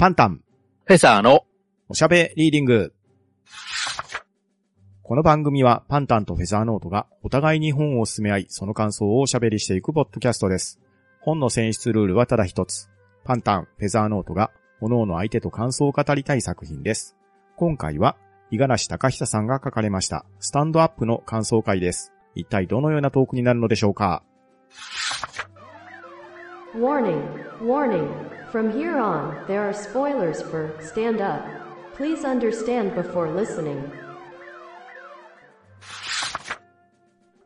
パンタン、フェザーのおしゃべリーディング。この番組はパンタンとフェザーノートがお互いに本を進め合い、その感想をおしゃべりしていくポッドキャストです。本の選出ルールはただ一つ。パンタン、フェザーノートが、各々相手と感想を語りたい作品です。今回は、五十嵐隆久さんが書かれました、スタンドアップの感想会です。一体どのようなトークになるのでしょうか？Warning, warning. From here on, there are spoilers for Stand Up. Please understand before listening.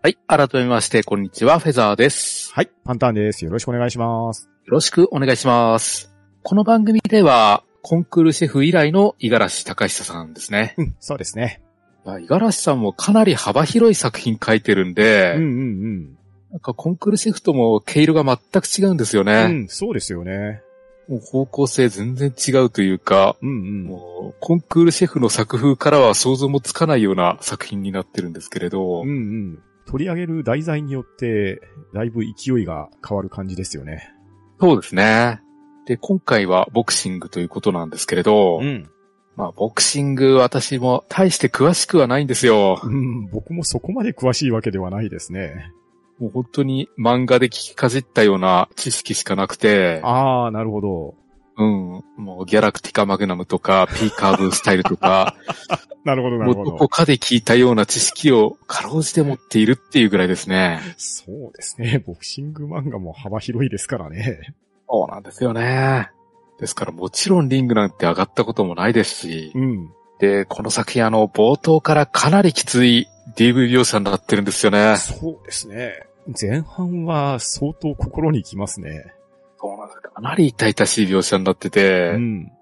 はい。改めまして、こんにちは。フェザーです。はい、パンタンです。よろしくお願いします。よろしくお願いします。この番組では、コンクールシェフ以来の五十嵐隆久さんですね。うん、そうですね。五十嵐さんもかなり幅広い作品書いてるんで、うんうんなんかコンクールシェフとも毛色が全く違うんですようん。ね。うん、そうですよね。もう方向性全然違うというか、うんうん。もうコンクールシェフの作風からは想像もつかないような作品になってるんですけれど、うんうん。取り上げる題材によって、だいぶ勢いが変わる感じですよね。そうですね。で、今回はボクシングということなんですけれど、ん。まあ、ボクシング私も大して詳しくはないんですよ。うん、僕もそこまで詳しいわけではないですね。もう本当に漫画で聞きかじったような知識しかなくて、ああ、なるほど。うん、もうギャラクティカマグナムとか、ピーカーブスタイルとか、なるほど、なもるほどうどこ。かで聞いたような知識をかろうじて持っているっていうぐらいですね。そうですね。ボクシング漫画も幅広いですからね。そうなんですよね。ですからもちろんリングなんて上がったこともないですし、うん。で、この作品あの、冒頭からかなりきつい DV 描写になってるんですよね。そうですね。前半は相当心にきますね。そうなんです。かなり痛々しい描写になってて、うん。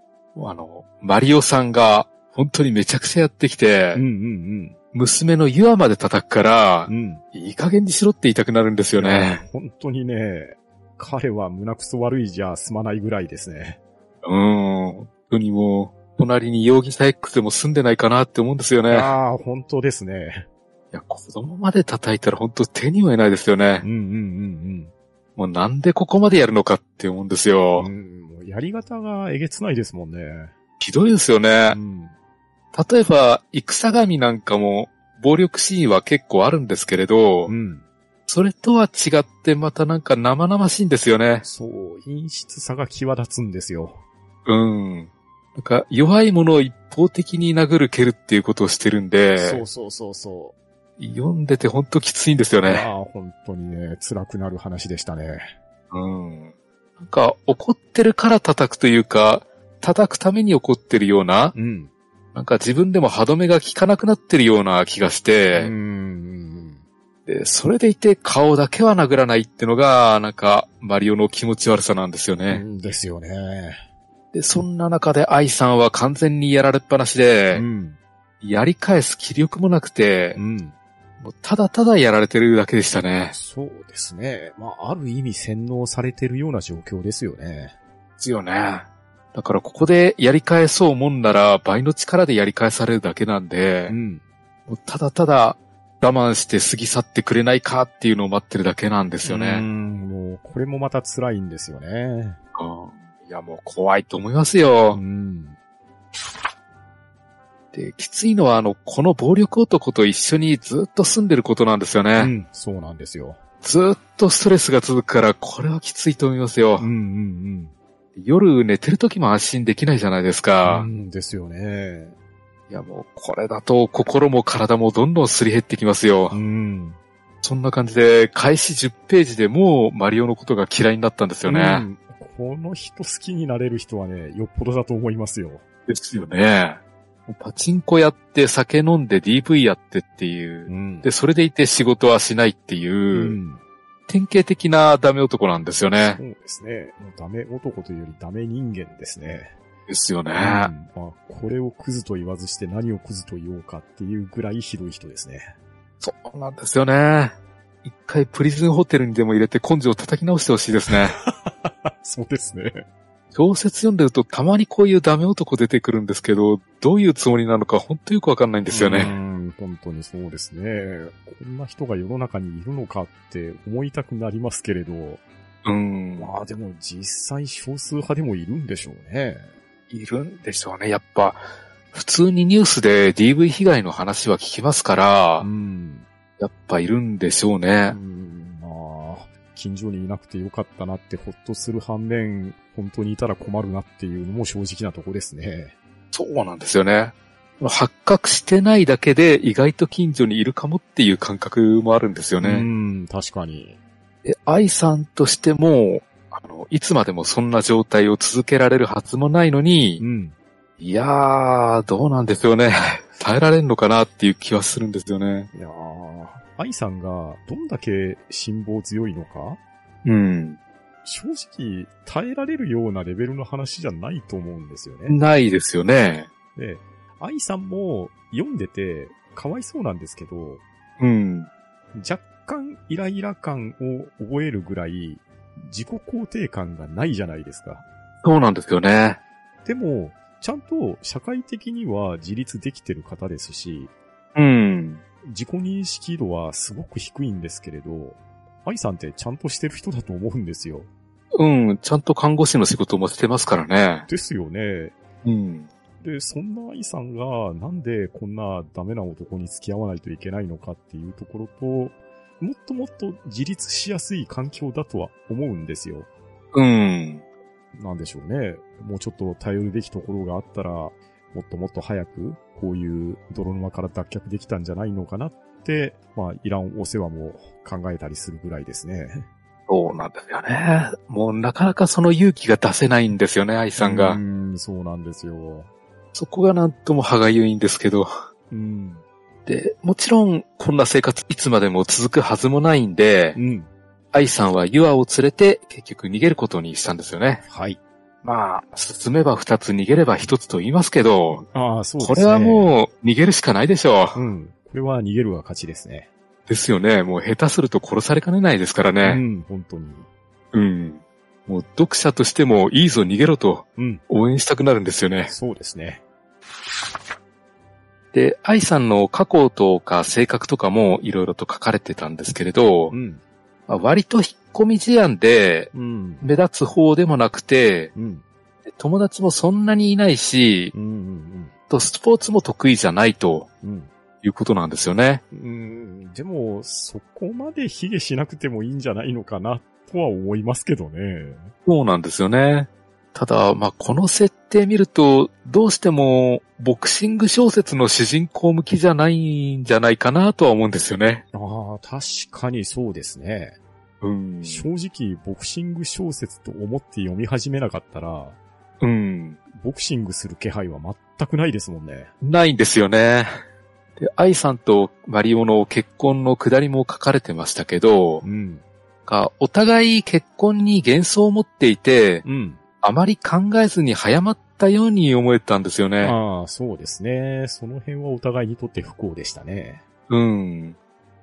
あの、マリオさんが本当にめちゃくちゃやってきて、うんうん娘のユアまで叩くからうん。う、ん。いい加減にしろって言いたくなるんですよね。本当にね、彼は胸くそ悪いじゃ済まないぐらいですね。うん。本当にもう、隣に容疑者 X でも住んでないかなって思うんですよね。いああ、本当ですね。や、子供まで叩いたら本当手に負えないですよねうん。うんうんもうなんでここまでやるのかって思うんですようん。う。ん、もうやり方がえげつないですもんね。ひどいですよねう。ん。例えば、戦神なんかも、暴力シーンは結構あるんですけれど、うん。それとは違ってまたなんか生々しいんですよね。そう、陰湿さが際立つんですよ。うん。なんか弱いものを一方的に殴る蹴るっていうことをしてるんで、そうそうそうそ読んでてほんときついんですよう。ね。ああ、本当にね、辛くなる話でしたね。うん。なんか怒ってるから叩くというか、叩くために怒ってるような、うん。なんか自分でも歯止めが効かなくなってるような気がして、うん。で、それでいて顔だけは殴らないってのが、なんか、マリオの気持ち悪さなんですようね。んですよね。で、そんな中で愛さんは完全にやられっぱなしで、うん。やり返す気力もなくてう、ん。もうただただやられてるだけでしたね。そうですね。まあ、ある意味洗脳されてるような状況ですよね。ですよね。だからここでやり返そうもんなら倍の力でやり返されるだけなんで、ん。もうただただ我慢して過ぎ去ってくれないかっていうのを待ってるだけなんですようね。ん。もう、これもまた辛いんですよね。うんいやもう怖いと思いますよ。ん。で、きついのはあの、この暴力男と一緒にずっと住んでることなんですよね。うん。そうなんですよ。ずっとストレスが続くから、これはきついと思いますよ。うんうん夜寝てる時も安心できないじゃないですうか。ん。うんですよね。いやもう、これだと心も体もどんどんすり減ってきますよ。うん。そんな感じで、開始10ページでもうマリオのことが嫌いになったんですよね。うんこの人好きになれる人はね、よっぽどだと思いますよ。ですよね。パチンコやって酒飲んで DV やってっていう。んで、それでいて仕事はしないっていう、うん。典型的なダメ男なんですよねそ。うですね。ダメ男というよりダメ人間ですね。ですよね。うんまあ、これをクズと言わずして何をクズと言おうかっていうぐらいひどい人ですね。そうなんですよね。一回プリズンホテルにでも入れて根性を叩き直してほしいですね。そうですね。小説読んでるとたまにこういうダメ男出てくるんですけど、どういうつもりなのか本当よくわかんないんですようね。ん、本当にそうですね。こんな人が世の中にいるのかって思いたくなりますけれど、うん。まあでも実際少数派でもいるんでしょうね。いるんでしょうね。やっぱ、普通にニュースで DV 被害の話は聞きますから、うん。やっぱいるんでしょううね。ん、まあ、近所にいなくてよかったなってほっとする反面、本当にいたら困るなっていうのも正直なとこですね。そうなんですよね。発覚してないだけで意外と近所にいるかもっていう感覚もあるんですようね。ん、確かに。で、愛さんとしても、あの、いつまでもそんな状態を続けられるはずもないのにう、ん。いやー、どうなんですよね。耐えられんのかなっていう気はするんですよね。いやー、愛さんがどんだけ辛抱強いのか？うん。正直耐えられるようなレベルの話じゃないと思うんですよね。ないですよね。で、愛さんも読んでてかわいそうなんですけど、うん。若干イライラ感を覚えるぐらい自己肯定感がないじゃないですか。そうなんですよね。でも、ちゃんと社会的には自立できてる方ですし、うん。自己認識度はすごく低いんですけれど、愛さんってちゃんとしてる人だと思うんですよ。うん。ちゃんと看護師の仕事もしてますからね。ですよね。うん。で、そんな愛さんがなんでこんなダメな男に付き合わないといけないのかっていうところと、もっともっと自立しやすい環境だとは思うんですよ。うん。なんでしょうね。もうちょっと頼るべきところがあったら、もっともっと早く、こういう泥沼から脱却できたんじゃないのかなって、まあ、いらんお世話も考えたりするぐらいですね。そうなんですよね。もうなかなかその勇気が出せないんですよね、愛さんうが。ん、そうなんですよ。そこがなんとも歯がゆいんですけど。うん。で、もちろん、こんな生活いつまでも続くはずもないんでう、ん。愛さんはユアを連れて結局逃げることにしたんですよね。はい。まあ、進めば二つ逃げれば一つと言いますけど、ああ、そうですね。これはもう逃げるしかないでしょう。うん。これは逃げるが勝ちですね。ですよね。もう下手すると殺されかねないですからうね。ん、本当に。うん。もう読者としてもいいぞ逃げろとうん、応援したくなるんですよね。そうですね。で、愛さんの過去とか性格とかもいろいろと書かれてたんですけれど、うん。まあ割と引っ込み思案でうん。目立つ方でもなくて、うん。友達もそんなにいないしう、ん。とスポーツも得意じゃないとうん。いうことなんですよね。うん。でも、そこまで卑下しなくてもいいんじゃないのかな、とは思いますけどね。そうなんですよね。ただ、まあ、この設定見ると、どうしても、ボクシング小説の主人公向きじゃないんじゃないかなとは思うんですよね。ああ、確かにそうですね。うん。正直、ボクシング小説と思って読み始めなかったら、うん。ボクシングする気配は全くないですもんね。ないんですよね。で、愛さんとマリオの結婚のくだりも書かれてましたけどう、ん。がお互い結婚に幻想を持っていて、うん。あまり考えずに早まったように思えたんですよね。ああ、そうですね。その辺はお互いにとって不幸でしたね。うん。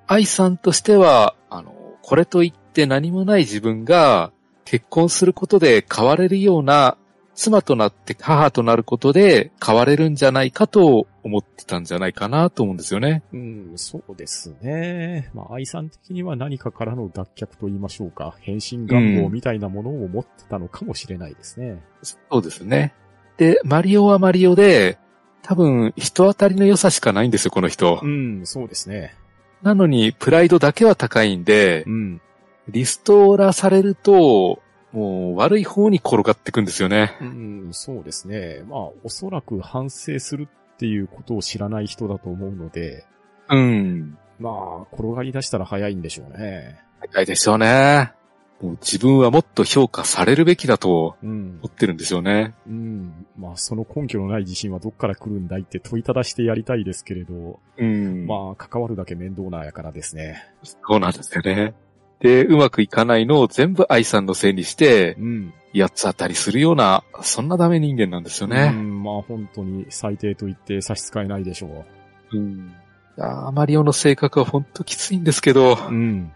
愛さんとしては、あの、これといって何もない自分が結婚することで変われるような妻となって母となることで変われるんじゃないかと思ってたんじゃないかなと思うんですよね。うん、そうですね。まあ、愛さん的には何かからの脱却と言いましょうか。変身願望みたいなものを持ってたのかもしれないですね。そうですね。で、マリオはマリオで、多分人当たりの良さしかないんですよ、この人う。ん、そうですね。なのに、プライドだけは高いんでう、ん。リストラされると、もう悪い方に転がっていくんですよね。うん、そうですね。まあ、おそらく反省するっていうことを知らない人だと思うので、うん。まあ、転がり出したら早いんでしょうね。高いでしょうね。もう自分はもっと評価されるべきだとうん思。ってるんですよね。うん。まあ、その根拠のない自信はどっから来るんだいって問いただしてやりたいですけれど、うん。まあ、まあ、関わるだけ面倒なやからですね。そうなんですよね。で、うまくいかないのを全部愛さんのせいにして、うん。八つ当たりするような、そんなダメ人間なんですようね。ん、まあ本当に最低と言って差し支えないでしょうん。いやーマリオの性格は本当きついんですけど、う。うん。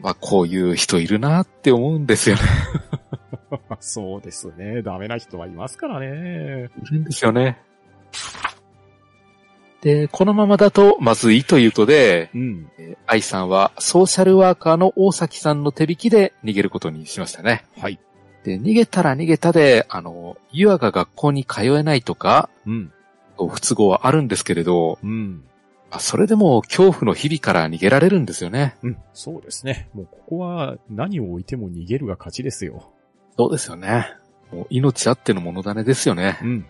まあこういう人いるなって思うんですよね。そうですね。ダメな人はいますからね。いるんですよね。で、このままだとまずいということで、うん。えー愛さんはソーシャルワーカーの大崎さんの手引きで逃げることにしましたね。はい。で、逃げたら逃げたで、あの、ユアが学校に通えないとか、うん。不都合はあるんですけれど、うん。あそれでも恐怖の日々から逃げられるんですよね。うん。そうですね。もうここは何を置いても逃げるが勝ちですよ。そうですよね。もう命あってのもの種ですよね。うん。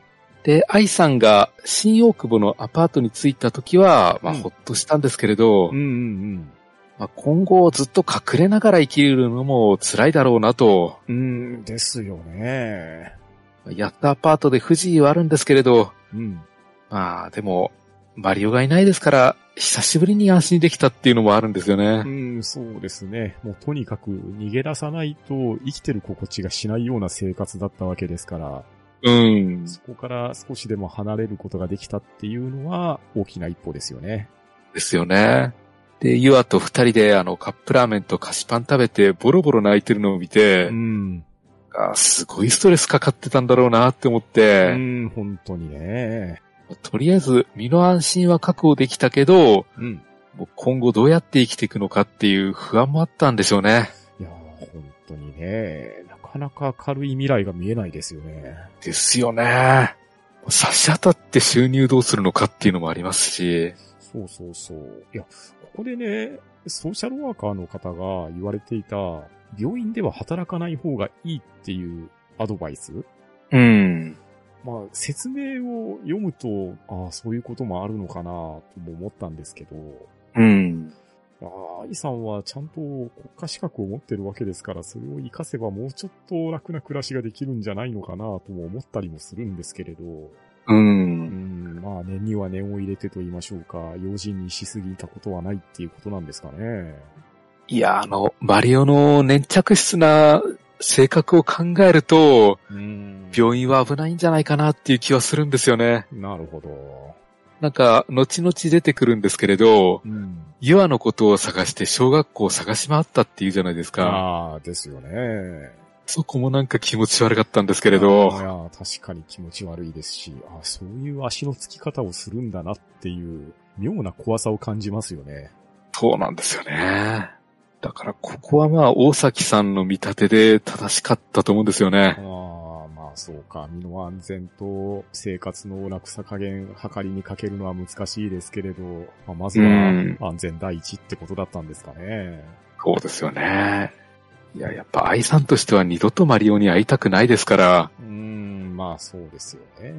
で、愛さんが新大久保のアパートに着いた時は、まあ、うんほっとしたんですけれど、うんうんまあ、今後ずっと隠れながら生きるのも辛いだろうなと、うん。うん、ですよね。やったアパートで不自由はあるんですけれど、うん。まあ、でも、マリオがいないですから、久しぶりに安心できたっていうのもあるんですよね。うん、そうですね。もうとにかく逃げ出さないと生きてる心地がしないような生活だったわけですから、うん。そこから少しでも離れることができたっていうのは大きな一歩ですよね。ですよね。で、ユアと二人であのカップラーメンと菓子パン食べてボロボロ泣いてるのを見て、うん。あすごいストレスかかってたんだろうなって思っうて、ん、本当にね。とりあえず身の安心は確保できたけど、うん。もう今後どうやって生きていくのかっていう不安もあったんでしょうね。いやー、本当にね。なかなか軽い未来が見えないですよね。ですよね。差し当たって収入どうするのかっていうのもありますし、そうそうそう。いや、ここでね、ソーシャルワーカーの方が言われていた、病院では働かない方がいいっていうアドバイスうん。まあ、説明を読むと、ああ、そういうこともあるのかなとも思ったんですけど、うん。ああ、愛さんはちゃんと国家資格を持ってるわけですから、それを活かせばもうちょっと楽な暮らしができるんじゃないのかなとも思ったりもするんですけれど、う。うんん、まあ念には念を入れてと言いましょうか、用心にしすぎたことはないっていうことなんですかね。いや、あの、マリオの粘着質な性格を考えると、うん。病院は危ないんじゃないかなっていう気はするんですよね。なるほど。なんか、後々出てくるんですけれど、うん。ユアのことを探して小学校を探し回ったっていうじゃないですか。ああ、ですよね。そこもなんか気持ち悪かったんですけれどい、や、確かに気持ち悪いですし、あそういう足のつき方をするんだなっていう、妙な怖さを感じますよね。そうなんですよね。だからここはまあ大崎さんの見立てで正しかったと思うんですよあね。あそうか。身の安全と生活の楽さ加減、計りにかけるのは難しいですけれど、まあ、まずはうん安全第一ってことだったんですかね。そうですよね。いや、やっぱ愛さんとしては二度とマリオに会いたくないですから、うーん、まあそうですよね。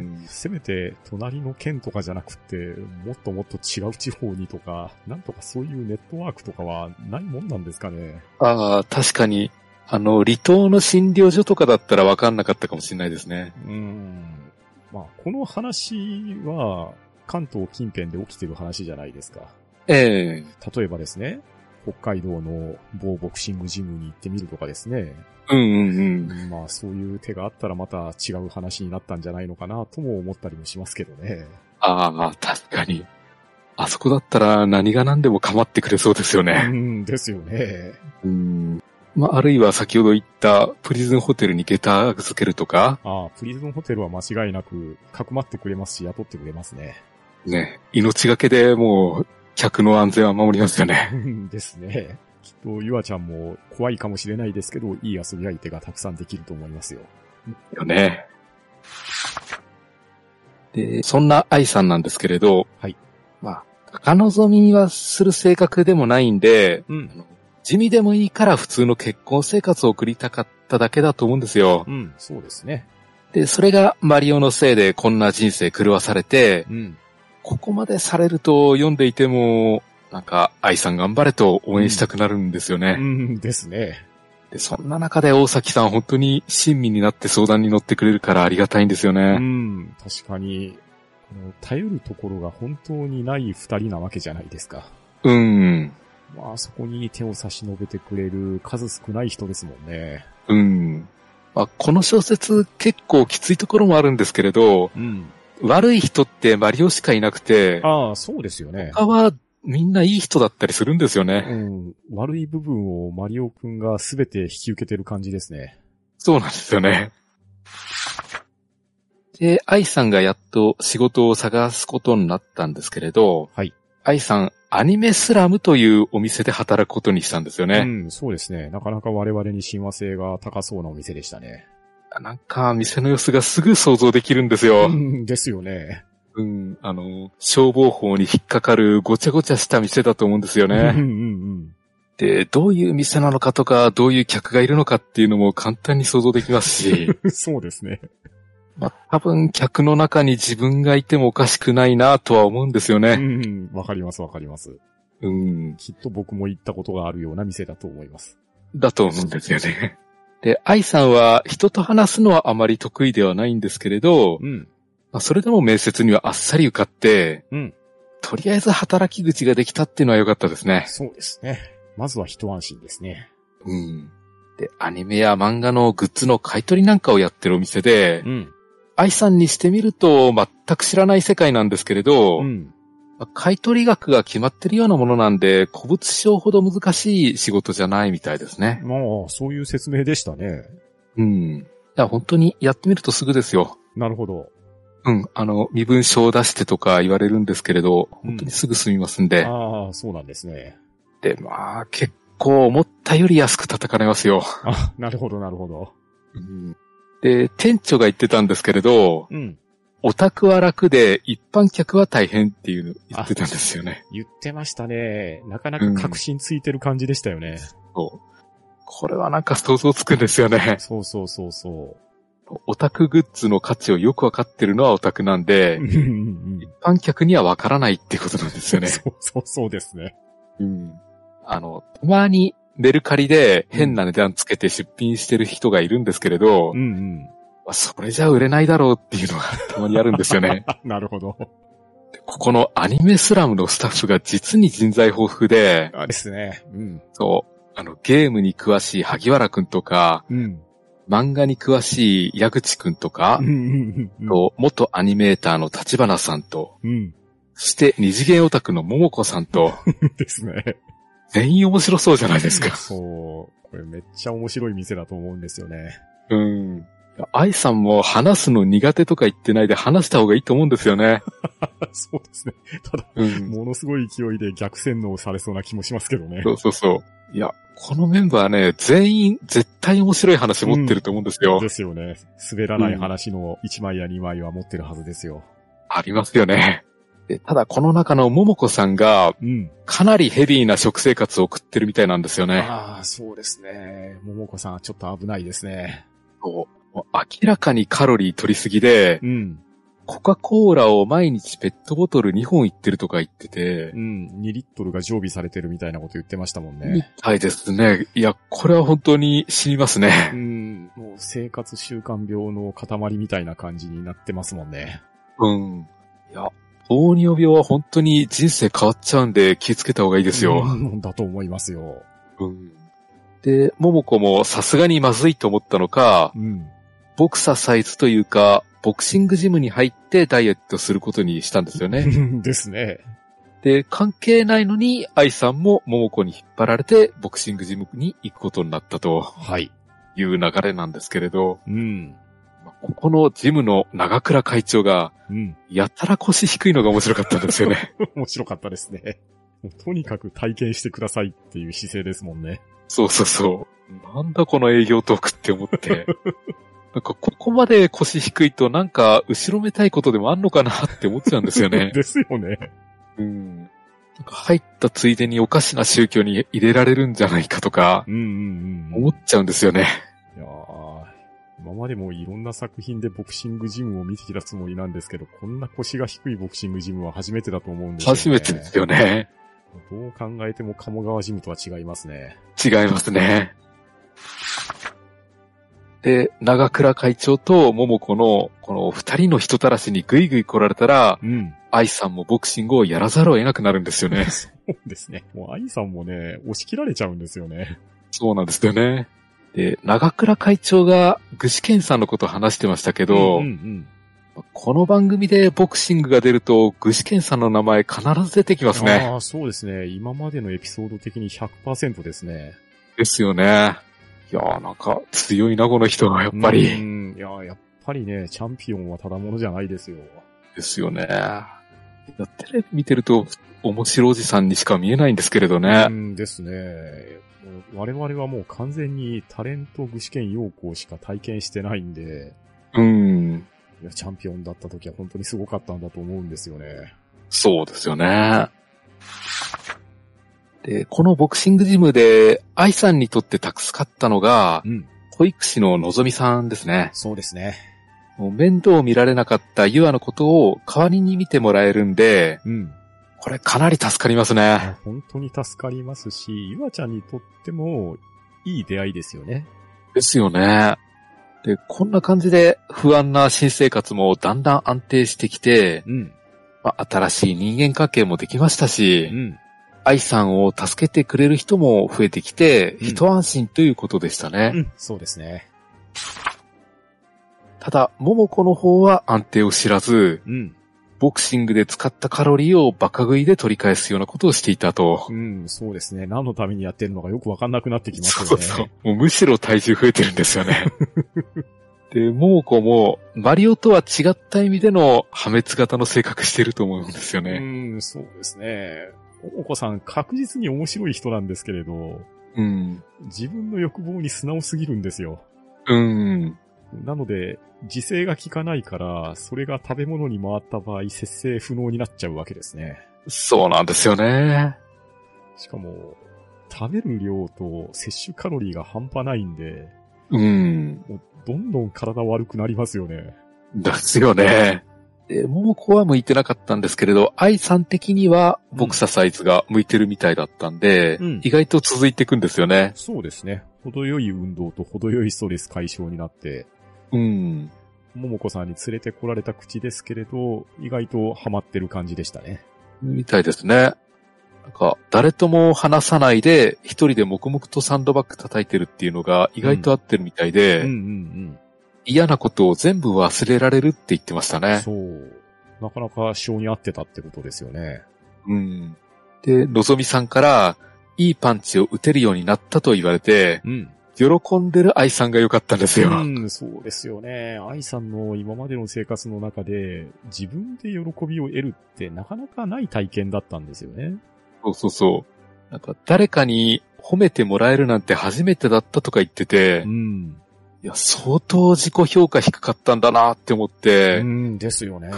んせめて隣の県とかじゃなくて、もっともっと違う地方にとか、なんとかそういうネットワークとかはないもんなんですかね。ああ、確かに、あの、離島の診療所とかだったら分かんなかったかもしれないですね。うーん。まあこの話は関東近辺で起きてる話じゃないですか。ええ例えばですね、北海道の某ボクシングジムに行ってみるとかですね。うんうんうん。まあそういう手があったらまた違う話になったんじゃないのかなとも思ったりもしますけどね。ああ、確かに。あそこだったら何が何でも構ってくれそうですようね。ん、ですよね。うん。まあ、あるいは先ほど言ったプリズンホテルに下駄預けるとか、ああ、プリズンホテルは間違いなく、かくまってくれますし、雇ってくれますね。ね、命がけでもう、客の安全は守りますよね。ですね。きっと、ゆあちゃんも怖いかもしれないですけど、いい遊び相手がたくさんできると思いますよ。よね。で、そんな愛さんなんですけれど、はい。まあ、高望みはする性格でもないんで、うん。地味でもいいから普通の結婚生活を送りたかっただけだと思うんですよう。ん、そうですね。で、それがマリオのせいでこんな人生狂わされて、うん。ここまでされると読んでいても、なんか、愛さん頑張れと応援したくなるんですよね。うん、ですね。で、そんな中で大崎さん本当に親身になって相談に乗ってくれるからありがたいんですようね。ん、確かに、頼るところが本当にない二人なわけじゃないですか。うん。まあ、そこに手を差し伸べてくれる数少ない人ですもんね。うん。まあ、この小説結構きついところもあるんですけれど、うん。悪い人ってマリオしかいなくて、ああ、そうですよね。他はみんないい人だったりするんですようね。ん。悪い部分をマリオくんが全て引き受けてる感じですね。そうなんですよね。で、愛さんがやっと仕事を探すことになったんですけれど、はい。愛さん、アニメスラムというお店で働くことにしたんですようね。ん、そうですね。なかなか我々に親和性が高そうなお店でしたね。なんか、店の様子がすぐ想像できるんですよ。うんですよね。うん、あの、消防法に引っかかるごちゃごちゃした店だと思うんですようんうね。んで、どういう店なのかとか、どういう客がいるのかっていうのも簡単に想像できますし、うん。そうですね。まあ、多分客の中に自分がいてもおかしくないなとは思うんですようね。ん、わかりますわかります。うん、きっと僕も行ったことがあるような店だと思います。だと思うんですよね。で、愛さんは人と話すのはあまり得意ではないんですけれど、うん。まあ、それでも面接にはあっさり受かって、うん。とりあえず働き口ができたっていうのは良かったですね。そうですね。まずは一安心ですね。うん。で、アニメや漫画のグッズの買い取りなんかをやってるお店で、うん。愛さんにしてみると全く知らない世界なんですけれど、うん。まあ買い取り額が決まってるようなものなんで、古物商ほど難しい仕事じゃないみたいですね。まあ、そういう説明でしたね。うん。いや、本当にやってみるとすぐですよ。なるほど。うん。あの、身分証を出してとか言われるんですけれど、うん本当にすぐ済みますんで。ああ、そうなんですね。で、まあ、結構思ったより安く叩かれますよ。あ、なるほど、なるほど。うんで、店長が言ってたんですけれど、うん。オタクは楽で一般客は大変っていうの言ってたんですよね。言ってましたね。なかなか確信ついてる感じでしたよね。そう。これはなんか想像つくんですよね。そうそうそうそオタクグッズの価値をよくわかってるのはオタクなんでう。う、んうん一般客にはわからないってことなんですよね。そうそうそうですね。うん。あの、たまにメルカリで変な値段つけて出品してる人がいるんですけれど、うんうん。まあそれじゃ売れないだろうっていうのがたまにあるんですよね。あ、なるほど。ここのアニメスラムのスタッフが実に人材豊富で、あですね。うん。そう、あの、ゲームに詳しい萩原くんとか、うん。漫画に詳しい矢口くんとかうん、うんうんと元アニメーターの立花さんと、うん。そして二次元オタクの桃子さんと、ですね。全員面白そうじゃないですか。そう。これめっちゃ面白い店だと思うんですよね。うん。愛さんも話すの苦手とか言ってないで話した方がいいと思うんですよね。そうですね。ただ、うん。ものすごい勢いで逆洗脳されそうな気もしますけどね。そうそうそう。いや、このメンバーね、全員絶対面白い話持ってると思うんですよ。ですよね。滑らない話の1枚や2枚は持ってるはずですよ。ありますよね。でただこの中の桃子さんがうん。かなりヘビーな食生活を送ってるみたいなんですよね。ああ、そうですね。桃子さん、ちょっと危ないですね。そうもう明らかにカロリー取りすぎで、うん。コカ・コーラを毎日ペットボトル2本いってるとか言っててう、ん。2リットルが常備されてるみたいなこと言ってましたもんみね。たいですね。いや、これは本当に死にますうね。ん。もう生活習慣病の塊みたいな感じになってますもんね。うん。いや、糖尿病は本当に人生変わっちゃうんで気をつけた方がいいですよ。うん。だと思いますよ。うん。で、桃子もさすがにまずいと思ったのか、うん。ボクササイズというか、ボクシングジムに入ってダイエットすることにしたんですよね。ですね。で、関係ないのに、愛さんも桃子に引っ張られて、ボクシングジムに行くことになったとはい。いう流れなんですけれど、うん。まあここのジムの長倉会長が、うん。やたら腰低いのが面白かったんですよね。面白かったですね。とにかく体験してくださいっていう姿勢ですもんね。そうそうそう。なんだこの営業トークって思って。なんかここまで腰低いとなんか後ろめたいことでもあんのかなって思っちゃうんですよね。ですよね。うん。なんか入ったついでにおかしな宗教に入れられるんじゃないかとかうんうんうん。思っちゃうんですよね。いやー今までもいろんな作品でボクシングジムを見てきたつもりなんですけど、こんな腰が低いボクシングジムは初めてだと思うんですよね。初めてですよね。どう考えても鴨川ジムとは違いますね。違いますね。で、長倉会長と桃子のこの二人の人たらしにぐいぐい来られたら、うん。愛さんもボクシングをやらざるを得なくなるんですよね。そうですね。もう愛さんもね、押し切られちゃうんですよね。そうなんですよね。で、長倉会長が具志堅さんのことを話してましたけど、うんうんこの番組でボクシングが出ると具志堅さんの名前必ず出てきますね。ああ、そうですね。今までのエピソード的に100%ですね。ですよね。いやーなんか強いな、この人はやっぱうり。ん。いや、やっぱりね、チャンピオンはただものじゃないですよ。ですよね。テレビ見てると、面白おじさんにしか見えないんですけれどうね。んですね。我々はもう完全にタレント具志堅陽光しか体験してないんで、うん。いや、チャンピオンだった時は本当にすごかったんだと思うんですよね。そうですよね。で、このボクシングジムで、愛さんにとって助かったのが、うん。保育士ののぞみさんですね。そうですね。もう面倒を見られなかったユアのことを代わりに見てもらえるんで、うん。これかなり助かりますいね。や本当に助かりますし、ゆあちゃんにとってもいい出会いですよね。ですよね。で、こんな感じで不安な新生活もだんだん安定してきて、うん。まあ、新しい人間関係もできましたし、うん。愛さんを助けてくれる人も増えてきて、うん一安心ということでしたね。うん。そうですね。ただ、桃子の方は安定を知らず、うん。ボクシングで使ったカロリーをバカ食いで取り返すようなことをしていたと。うん、そうですね。何のためにやってるのかよくわかんなくなってきますよね。そうそう。もうむしろ体重増えてるんですよね。で、桃子も、マリオとは違った意味での破滅型の性格してると思うんですよね。うん、そうですね。おもこさん確実に面白い人なんですけれど、うん。自分の欲望に素直すぎるんですよ。うん。なので、自制が効かないから、それが食べ物に回った場合、節制不能になっちゃうわけですね。そうなんですよね。しかも、食べる量と摂取カロリーが半端ないんで、うん。もうどんどん体悪くなりますよね。ですよね。で、桃子は向いてなかったんですけれど、愛さん的にはボクササイズが向いてるみたいだったんで、うん意外と続いていくんですよね。そうですね。程よい運動と程よいストレス解消になって、うん。ももこさんに連れてこられた口ですけれど、意外とハマってる感じでしたね。みたいですね。なんか、誰とも話さないで、一人で黙々とサンドバッグ叩いてるっていうのが意外と合ってるみたいで、うんうん嫌なことを全部忘れられるって言ってましたうん。ね。そう。なかなか性に合ってたってことですよね。うん。で、のぞみさんから、いいパンチを打てるようになったと言われて、うん。喜んでる愛さんが良かったんですよ。うん、そうですよね。愛さんの今までの生活の中で、自分で喜びを得るってなかなかない体験だったんですよね。そうそうそう。なんか、誰かに褒めてもらえるなんて初めてだったとか言ってて、うん。いや、相当自己評価低かったんだなって思って、うんですよね。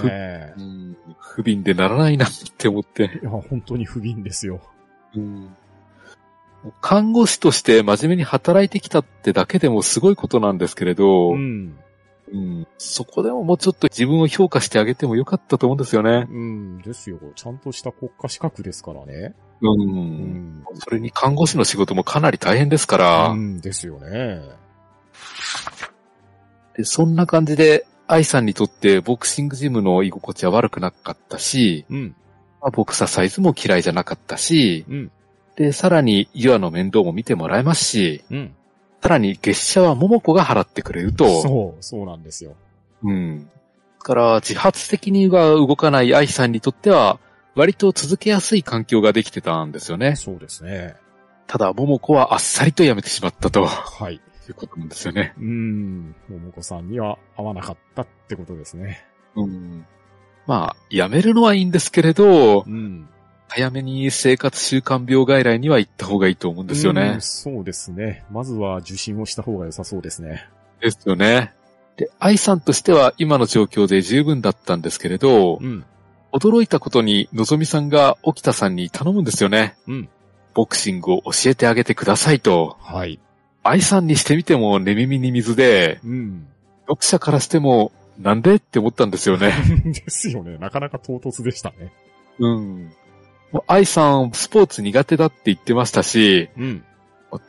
うん不憫でならないなって思って。いや、本当に不憫ですよ。看護師として真面目に働いてきたってだけでもすごいことなんですけれど、うん。うんそこでももうちょっと自分を評価してあげてもよかったと思うんですよね。うん、ですよ。ちゃんとした国家資格ですからね。うんうん。それに看護師の仕事もかなり大変ですから、うん、ですよね。でそんな感じで、愛さんにとってボクシングジムの居心地は悪くなかったし、うん、まあボクササイズも嫌いじゃなかったし、うん、で、さらにユアの面倒も見てもらえますし、うん。さらに月謝は桃子が払ってくれると、そう、そうなんですよ。うん。だから、自発的には動かない愛さんにとっては、割と続けやすい環境ができてたんですよね。そうですね。ただ、桃子はあっさりと辞めてしまったとはい。いうことなんですよね。うん、桃子さんには合わなかったってことですね。うん。まあ、辞めるのはいいんですけれど、うん。早めに生活習慣病外来には行った方がいいと思うんですよねうん。そうですね。まずは受診をした方が良さそうですね。ですよね。で、愛さんとしては今の状況で十分だったんですけれど、うん。驚いたことにのぞみさんが沖田さんに頼むんですよね。うん。ボクシングを教えてあげてくださいと。はい。愛さんにしてみても寝耳に水で、うん。読者からしてもなんでって思ったんですよね。ですよね。なかなか唐突でしたね。うん。もう愛さんスポーツ苦手だって言ってましたし、うん。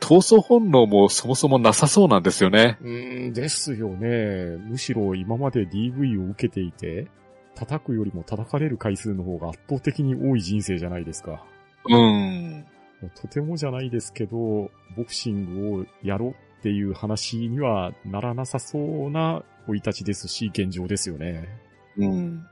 闘争本能もそもそもなさそうなんですよね。うん、ですよね。むしろ今まで DV を受けていて、叩くよりも叩かれる回数の方が圧倒的に多い人生じゃないですか。うん。とてもじゃないですけど、ボクシングをやろうっていう話にはならなさそうな生い立ちですし、現状ですよね。うん。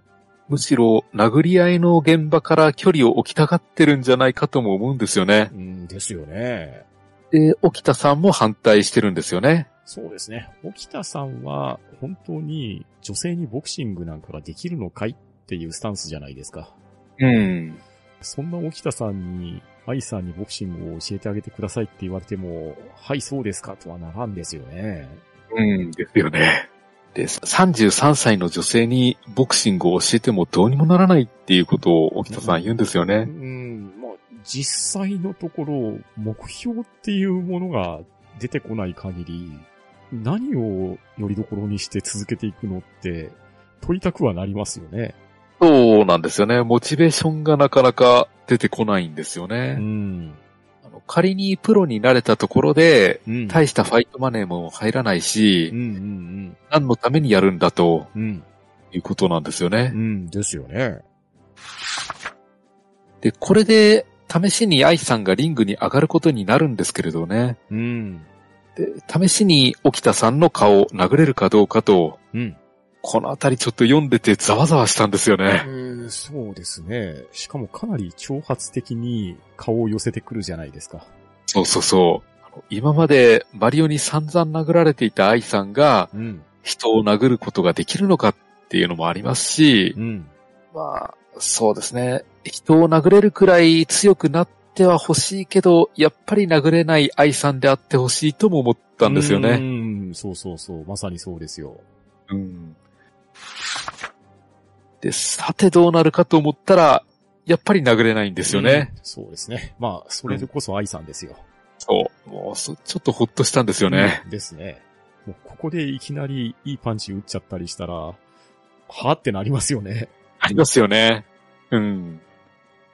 むしろ殴り合いの現場から距離を置きたがってるんじゃないかとも思うんですよね。うん、ですよね。で、沖田さんも反対してるんですよね。そうですね。沖田さんは本当に女性にボクシングなんかができるのかいっていうスタンスじゃないですか。うん。そんな沖田さんに、愛さんにボクシングを教えてあげてくださいって言われても、はい、そうですかとはならんですよね。うん、ですよね。で、33歳の女性にボクシングを教えてもどうにもならないっていうことを沖田さん言うんですようね。ん、まあ、実際のところ、目標っていうものが出てこない限り、何をよりどころにして続けていくのって、問いたくはなりますよね。そうなんですよね。モチベーションがなかなか出てこないんですようね。ん。あの仮にプロになれたところで、うん。大したファイトマネーも入らないし、うんうん何のためにやるんだとうん。うん。いうことなんですよねう。ん、ですよね。で、これで試しに愛さんがリングに上がることになるんですけれどね。うん。で、試しに沖田さんの顔を殴れるかどうかと、うん。このあたりちょっと読んでてざわざわしたんですよね。うんそうですね。しかもかなり挑発的に顔を寄せてくるじゃないですか。そうそうそう。今までマリオに散々殴られていた愛さんがうん。人を殴ることができるのかっていうのもありますしう、ん。まあ、そうですね。人を殴れるくらい強くなっては欲しいけど、やっぱり殴れない愛さんであってほしいとも思ったんですようね。ん、そうそうそう。まさにそうですよ。うん。で、さてどうなるかと思ったら、やっぱり殴れないんですよね。うん。そうですね。まあ、それでこそ愛さんですよ。そう。もうそ、ちょっとほっとしたんですよね。うんですね。もうここでいきなりいいパンチ打っちゃったりしたら、はぁってなりますよね。ありますよね。うん。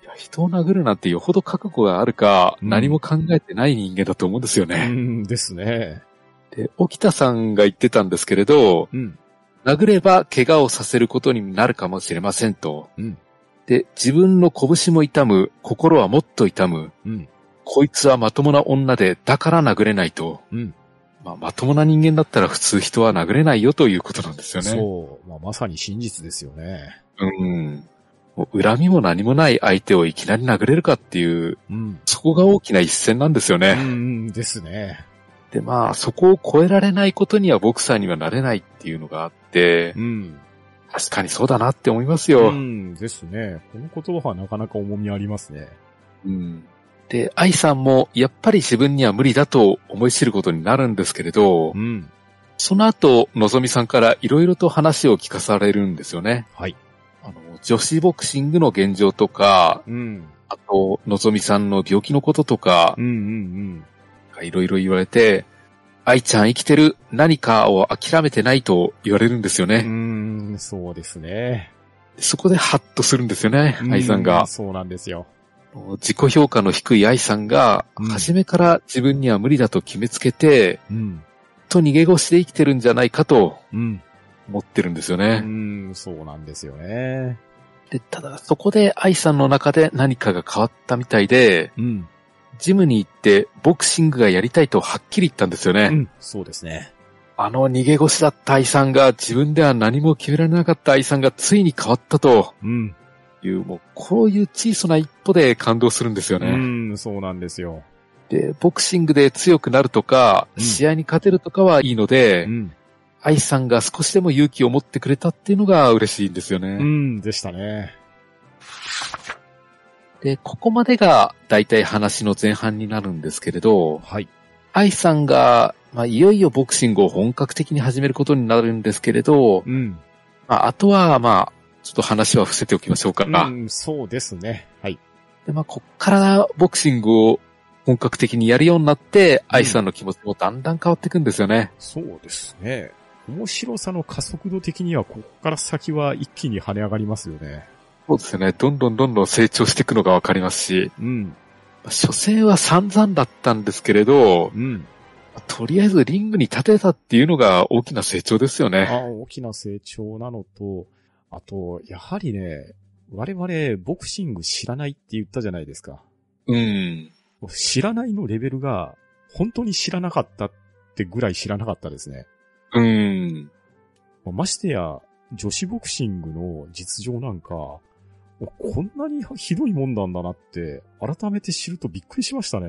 いや、人を殴るなんてよほど覚悟があるか、うん何も考えてない人間だと思うんですようね。ん、ですね。で、沖田さんが言ってたんですけれど、うん。殴れば怪我をさせることになるかもしれませんと。うんで、自分の拳も痛む、心はもっと痛む。うん。こいつはまともな女で、だから殴れないと。うん。まあ、まともな人間だったら普通人は殴れないよということなんですよね。そう。まあ、まさに真実ですよね。うん。恨みも何もない相手をいきなり殴れるかっていう、うん。そこが大きな一戦なんですようね。ん、ですね。で、まあ、そこを超えられないことにはボクサーにはなれないっていうのがあってう、ん。確かにそうだなって思いますよ。うん、ですね。この言葉はなかなか重みありますね。うん。で、愛さんもやっぱり自分には無理だと思い知ることになるんですけれどう、ん。その後、のぞみさんからいろいろと話を聞かされるんですよね。はい。あの、女子ボクシングの現状とか、うん。あと、のぞみさんの病気のこととかうん、うん、いろいろ言われて、愛ちゃん生きてる何かを諦めてないと言われるんですようね。ん。うん、そうですね。そこでハッとするんですよね、愛さんうが。そうなんですよ。自己評価の低い愛さんが、うん初めから自分には無理だと決めつけて、うん。と逃げ腰で生きてるんじゃないかとうん。思ってるんですようね。ん、そうなんですよね。で、ただそこで愛さんの中で何かが変わったみたいで、うん。ジムに行ってボクシングがやりたいとはっきり言ったんですよね。うん、そうですね。あの逃げ腰だった愛さんが自分では何も決められなかった愛さんがついに変わったとうん。いう、もうこういう小さな一歩で感動するんですようね。ん、そうなんですよ。で、ボクシングで強くなるとか、うん試合に勝てるとかはいいので、うん。愛さんが少しでも勇気を持ってくれたっていうのが嬉しいんですよね。うん、でしたね。で、ここまでが大体話の前半になるんですけれど、はい。愛さんが、まあ、いよいよボクシングを本格的に始めることになるんですけれど、うん。まあ、あとは、まあ、ちょっと話は伏せておきましょうか。うん、そうですね。はい。で、まあ、こっからボクシングを本格的にやるようになって、愛さんの気持ちもだんだん変わっていくんですよね。そうですね。面白さの加速度的には、ここから先は一気に跳ね上がりますよね。そうですよね。どんどんどんどん成長していくのがわかりますし、うん。まあ初戦は散々だったんですけれど、うん。とりあえずリングに立てたっていうのが大きな成長ですよあね。大きな成長なのと、あと、やはりね、我々、ボクシング知らないって言ったじゃないですか。うん。知らないのレベルが、本当に知らなかったってぐらい知らなかったですね。うん。ましてや、女子ボクシングの実情なんか、おこんなにひどいもんなんだなって、改めて知るとびっくりしましたね。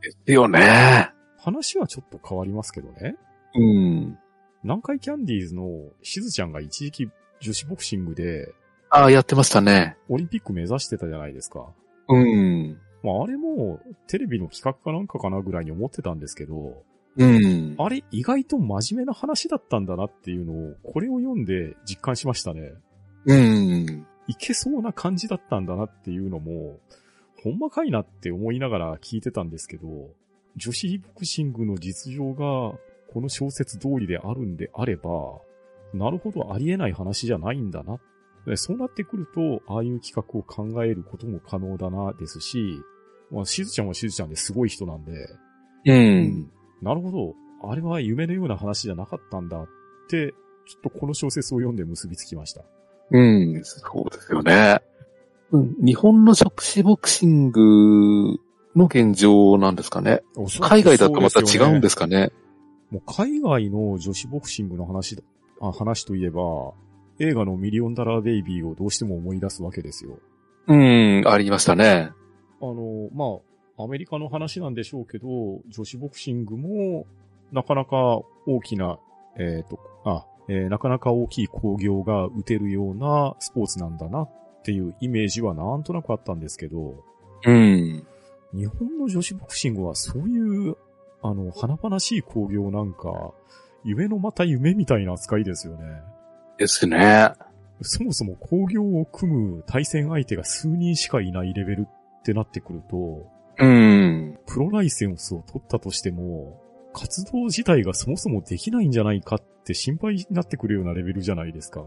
ですよね。話はちょっと変わりますけどね。うん。南海キャンディーズのしずちゃんが一時期女子ボクシングでああ、やってましたね。オリンピック目指してたじゃないですか。うん。まあ、あれも、テレビの企画かなんかかなぐらいに思ってたんですけど、うん。あれ意外と真面目な話だったんだなっていうのを、これを読んで実感しましたね。うん。いけそうな感じだったんだなっていうのも、ほんまかいなって思いながら聞いてたんですけど、女子ボクシングの実情がこの小説通りであるんであれば、なるほどありえない話じゃないんだな。でそうなってくると、ああいう企画を考えることも可能だなですし、まあ、しずちゃんはしずちゃんですごい人なんで、うん。なるほど。あれは夢のような話じゃなかったんだって、ちょっとこの小説を読んで結びつきました。うん。そうですよね。うん日本の女子ボクシングの現状なんですかね。海外だとまた違うんですすかね。もう海外の女子ボクシングの話だ、あ話といえば、映画のミリオンダラーベイビーをどうしても思い出すわけですよ。うん、ありましたね。あの、まあ、アメリカの話なんでしょうけど、女子ボクシングも、なかなか大きな、えっ、と、あ、えーなかなか大きい興行が打てるようなスポーツなんだなっていうイメージはなんとなくあったんですけど、うん。日本の女子ボクシングはそういう、あの、華々しい興行なんか、夢のまた夢みたいな扱いですよね。ですね。そもそも興行を組む対戦相手が数人しかいないレベルってなってくると、うん。プロライセンスを取ったとしても、活動自体がそもそもできないんじゃないかって心配になってくるようなレベルじゃないですか。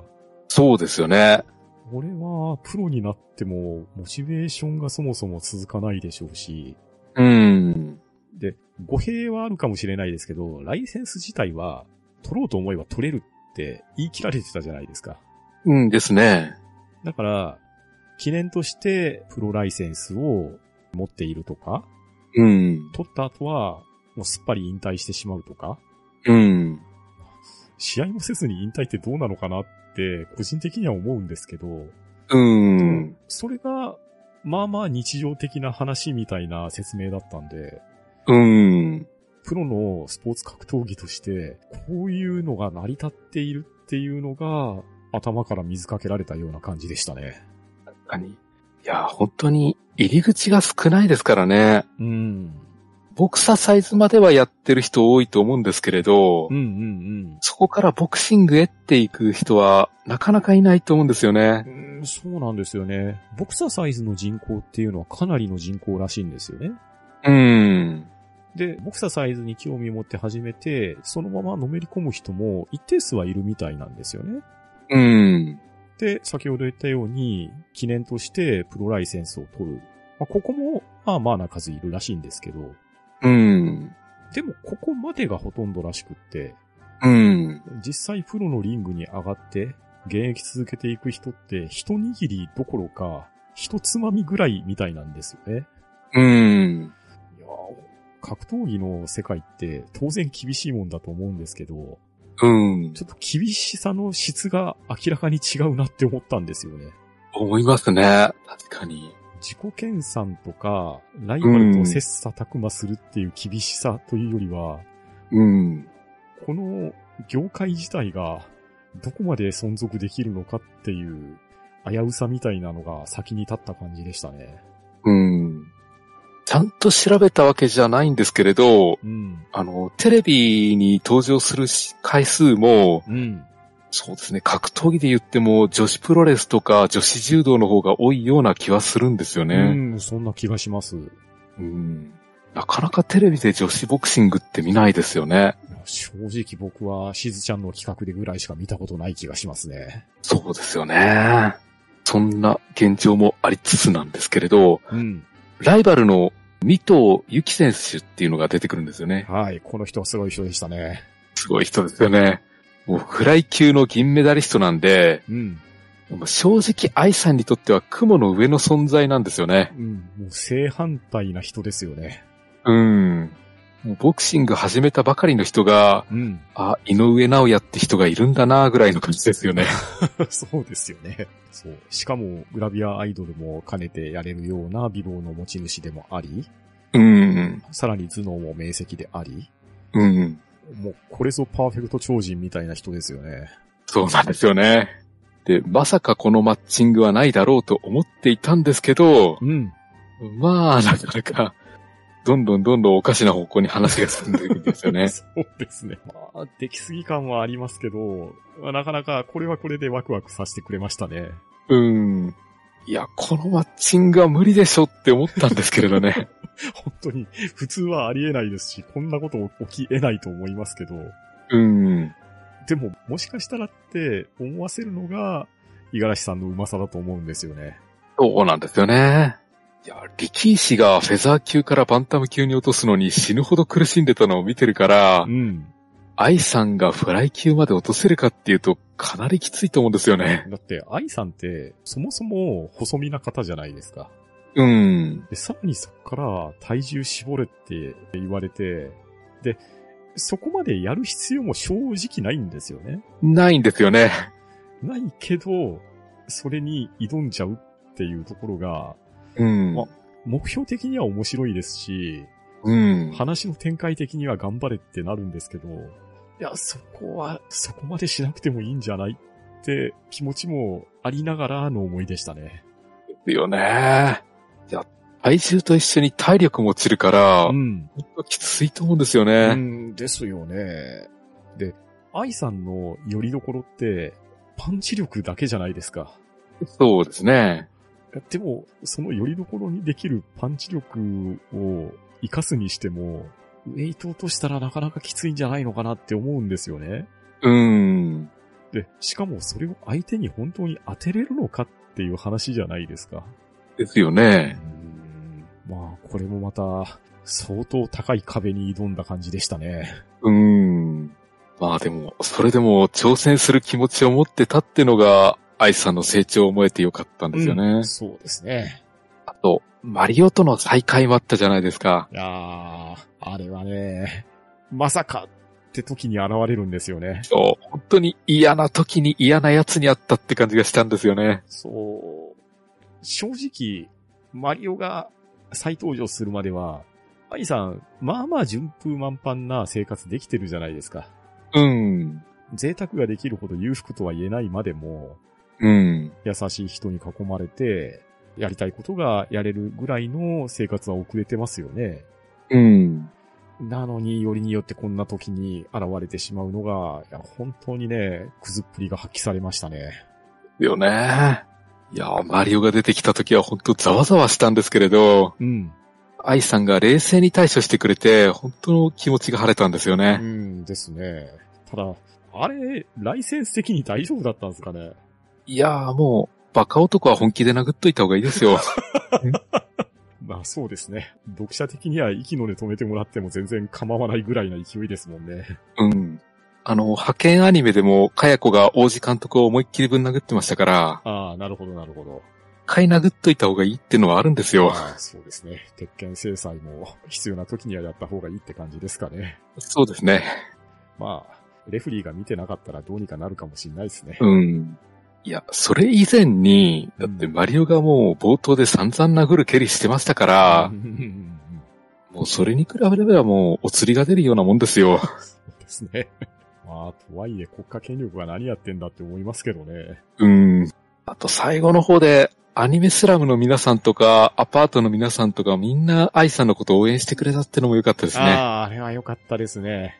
そうですよね。これは、プロになっても、モチベーションがそもそも続かないでしょうし、うん。で、語弊はあるかもしれないですけど、ライセンス自体は、取ろうと思えば取れるって言い切られてたじゃないですか。うんですね。だから、記念としてプロライセンスを持っているとか、うん。取った後は、もうすっぱり引退してしまうとか、うん。試合もせずに引退ってどうなのかなって、個人的には思うんですけど、うん。それが、まあまあ日常的な話みたいな説明だったんで、うん。プロのスポーツ格闘技として、こういうのが成り立っているっていうのが、頭から水かけられたような感じでしたね。確かに。いや、本当に入り口が少ないですからね。うん。ボクササイズまではやってる人多いと思うんですけれど、うんうんそこからボクシングへっていく人はなかなかいないと思うんですよねう。ん。うん、そうなんですよね。ボクササイズの人口っていうのはかなりの人口らしいんですよね。うん。で、ボクササイズに興味を持って始めて、そのままのめり込む人も一定数はいるみたいなんですよね。うん。で、先ほど言ったように、記念としてプロライセンスを取る。まあ、ここも、まあまあな数いるらしいんですけど、うん。でもここまでがほとんどらしくって、うん。実際プロのリングに上がって、現役続けていく人って、一握りどころか、一つまみぐらいみたいなんですよね。うん。いやー格闘技の世界って当然厳しいもんだと思うんですけど、うん。ちょっと厳しさの質が明らかに違うなって思ったんですよね。思いますね。確かに。自己研鑽とか、ライバルと切磋琢磨するっていう厳しさというよりは、うん。この業界自体がどこまで存続できるのかっていう危うさみたいなのが先に立った感じでしたね。うん。ちゃんと調べたわけじゃないんですけれど、うん。あの、テレビに登場するし回数も、うん。そうですね、格闘技で言っても女子プロレスとか女子柔道の方が多いような気はするんですようね。ん、そんな気がします。うん。なかなかテレビで女子ボクシングって見ないですよね。正直僕はしずちゃんの企画でぐらいしか見たことない気がしますね。そうですよね。そんな現状もありつつなんですけれど、うん。ライバルの三藤由紀選手っていうのが出てくるんですよね。はい、この人はすごい人でしたね。すごい人ですよね。もうフライ級の銀メダリストなんで、うん。正直愛さんにとっては雲の上の存在なんですよね。うん。もう正反対な人ですよね。うん。もうボクシング始めたばかりの人が、うん。あ、井上直也って人がいるんだなぐらいの感じですよね。そうですよね。そう。しかも、グラビアアイドルも兼ねてやれるような美貌の持ち主でもあり、うん。さらに頭脳も明晰であり、うん。もうこれぞパーフェクト超人みたいな人ですよね。そうなんですよね。で、まさかこのマッチングはないだろうと思っていたんですけど、うん。まあ、なかなか、どんどんどんどんおかしな方向に話が進んでいくんですよね。そうですね。まあ、出来すぎ感はありますけど、まあなかなかこれはこれでワクワクさせてくれましたね。うん。いや、このマッチングは無理でしょって思ったんですけれどね。本当に、普通はありえないですし、こんなこと起き得ないと思いますけど、うん。でも、もしかしたらって思わせるのが、五十嵐さんのうまさだと思うんですよね。そうなんですよね。いや、力士がフェザー級からバンタム級に落とすのに死ぬほど苦しんでたのを見てるからう、ん。愛さんがフライ級まで落とせるかっていうと、かなりきついと思うんですよね。だって、愛さんって、そもそも細身な方じゃないですか。うん。で、さらにそこから体重絞れって言われて、で、そこまでやる必要も正直ないんですよね。ないんですよね。ないけど、それに挑んじゃうっていうところが、うん。あ目標的には面白いですし、うん。話の展開的には頑張れってなるんですけど、いや、そこは、そこまでしなくてもいいんじゃないって気持ちもありながらの思いでしたね。ですよね。いや、体重と一緒に体力も落ちるから、ん。本当きついと思うんですようね。ん、ですよね。で、愛さんの拠り所って、パンチ力だけじゃないですか。そうですね。でも、その拠り所にできるパンチ力を活かすにしても、ウェイト落としたらなかなかきついんじゃないのかなって思うんですよね。うん。で、しかもそれを相手に本当に当てれるのかっていう話じゃないですか。ですようね。んまあ、これもまた、相当高い壁に挑んだ感じでしたね。うん。まあでも、それでも挑戦する気持ちを持ってたってのが、愛さんの成長を思えてよかったんですよね。うんそうですね。あと、マリオとの再会もあったじゃないですか。いやー、あれはね、まさかって時に現れるんですよね。そう。本当に嫌な時に嫌な奴に会ったって感じがしたんですよね。そう。正直、マリオが再登場するまでは、アイさん、まあまあ順風満帆な生活できてるじゃないですか。うん。贅沢ができるほど裕福とは言えないまでも、うん。優しい人に囲まれて、やりたいことがやれるぐらいの生活は遅れてますよね。うん。なのに、よりによってこんな時に現れてしまうのが、いや、本当にね、くずっぷりが発揮されましたね。よね。いや、マリオが出てきた時は本当ざわざわしたんですけれど、うん。愛さんが冷静に対処してくれて、本当の気持ちが晴れたんですようね。んですね。ただ、あれ、ライセンス的に大丈夫だったんですかね？いやーもう、バカ男は本気で殴っといた方がいいですよ。まあそうですね。読者的には息の根止めてもらっても全然構わないぐらいな勢いですもんね。うん。あの、派遣アニメでも、かや子が王子監督を思いっきりぶん殴ってましたから、ああ、なるほどなるほど。一回殴っといた方がいいってのはあるんですよ。ああそうですね。鉄拳制裁も必要な時にはやった方がいいって感じですかね。そうですね。まあ、レフリーが見てなかったらどうにかなるかもしれないですね。うん。いや、それ以前に、だってマリオがもう冒頭で散々殴る蹴りしてましたからうんもうそれに比べればもうお釣りが出るようなもんですよ。そうですね。まあ、とはいえ国家権力が何やってんだって思いますけどね。うん。あと最後の方で、アニメスラムの皆さんとか、アパートの皆さんとかみんな愛さんのことを応援してくれたってのも良かったですね。ああ、あれは良かったですね。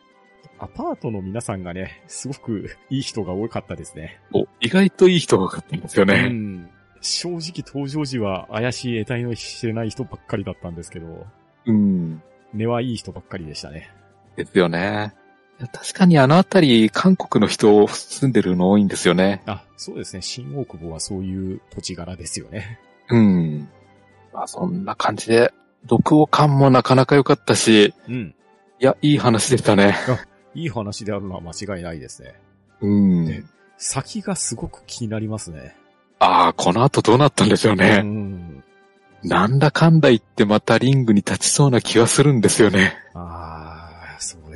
アパートの皆さんがね、すごくいい人が多かったですね。お意外といい人が多かったんですようね。ん。正直登場時は怪しい得体の知れない人ばっかりだったんですけど、うん。根はいい人ばっかりでしたね。ですよね。確かにあのあたり、韓国の人住んでるの多いんですよね。あ、そうですね。新大久保はそういう土地柄ですよね。うん。まあそんな感じで、読語感もなかなか良かったし、うん。いや、いい話でしたね。いい話であるのは間違いないですね。うん。で先がすごく気になりますね。ああ、この後どうなったんでしょううね。ん。なんだかんだ言ってまたリングに立ちそうな気はするんですよね。ああ、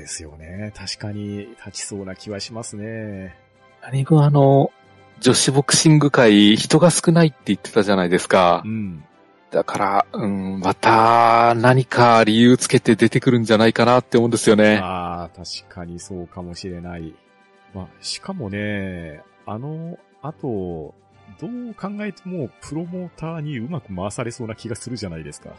ですよね。確かに立ちそうな気はしますね。何分あの、女子ボクシング界人が少ないって言ってたじゃないですかう。ん。だから、うん、また何か理由つけて出てくるんじゃないかなって思うんですよね。ああ、確かにそうかもしれない。まあ、しかもね、あのあと、どう考えてもプロモーターにうまく回されそうな気がするじゃないですか。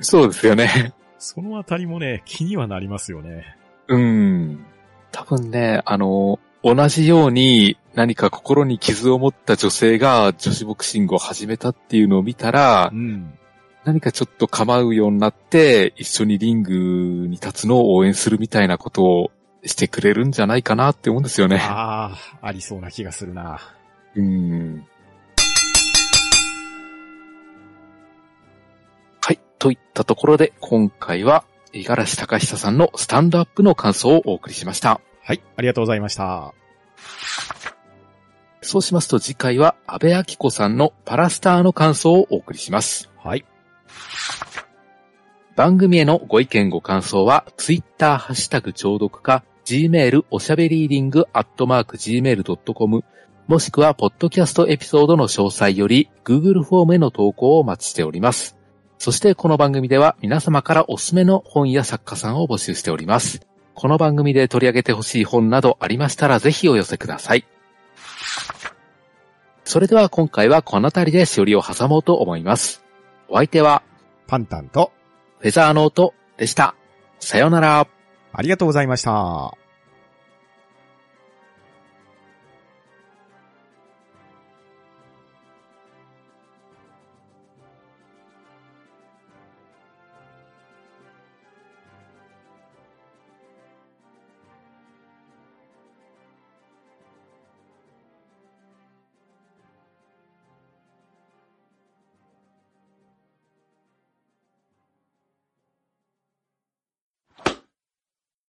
そうですよね。そのあたりもね、気にはなりますよね。うん。多分ね、あの、同じように何か心に傷を持った女性が女子ボクシングを始めたっていうのを見たらう、ん。何かちょっと構うようになって、一緒にリングに立つのを応援するみたいなことをしてくれるんじゃないかなって思うんですよね。ああ、ありそうな気がするな。うん。はい。といったところで、今回は、五十嵐隆久さんのスタンドアップの感想をお送りしました。はい、ありがとうございました。そうしますと次回は、安部明子さんのパラスターの感想をお送りします。はい。番組へのご意見ご感想は、ツイッターハッシュタグ聴読か、gmail おしゃべりーディングアットマーク gmail.com、もしくは、ポッドキャストエピソードの詳細より、Google フォームへの投稿をお待ちしております。そして、この番組では皆様からおすすめの本や作家さんを募集しております。この番組で取り上げてほしい本などありましたら、ぜひお寄せください。それでは今回はこの辺りでしおりを挟もうと思います。お相手は、パンタンと、フェザーノートでした。さようなら。ありがとうございました。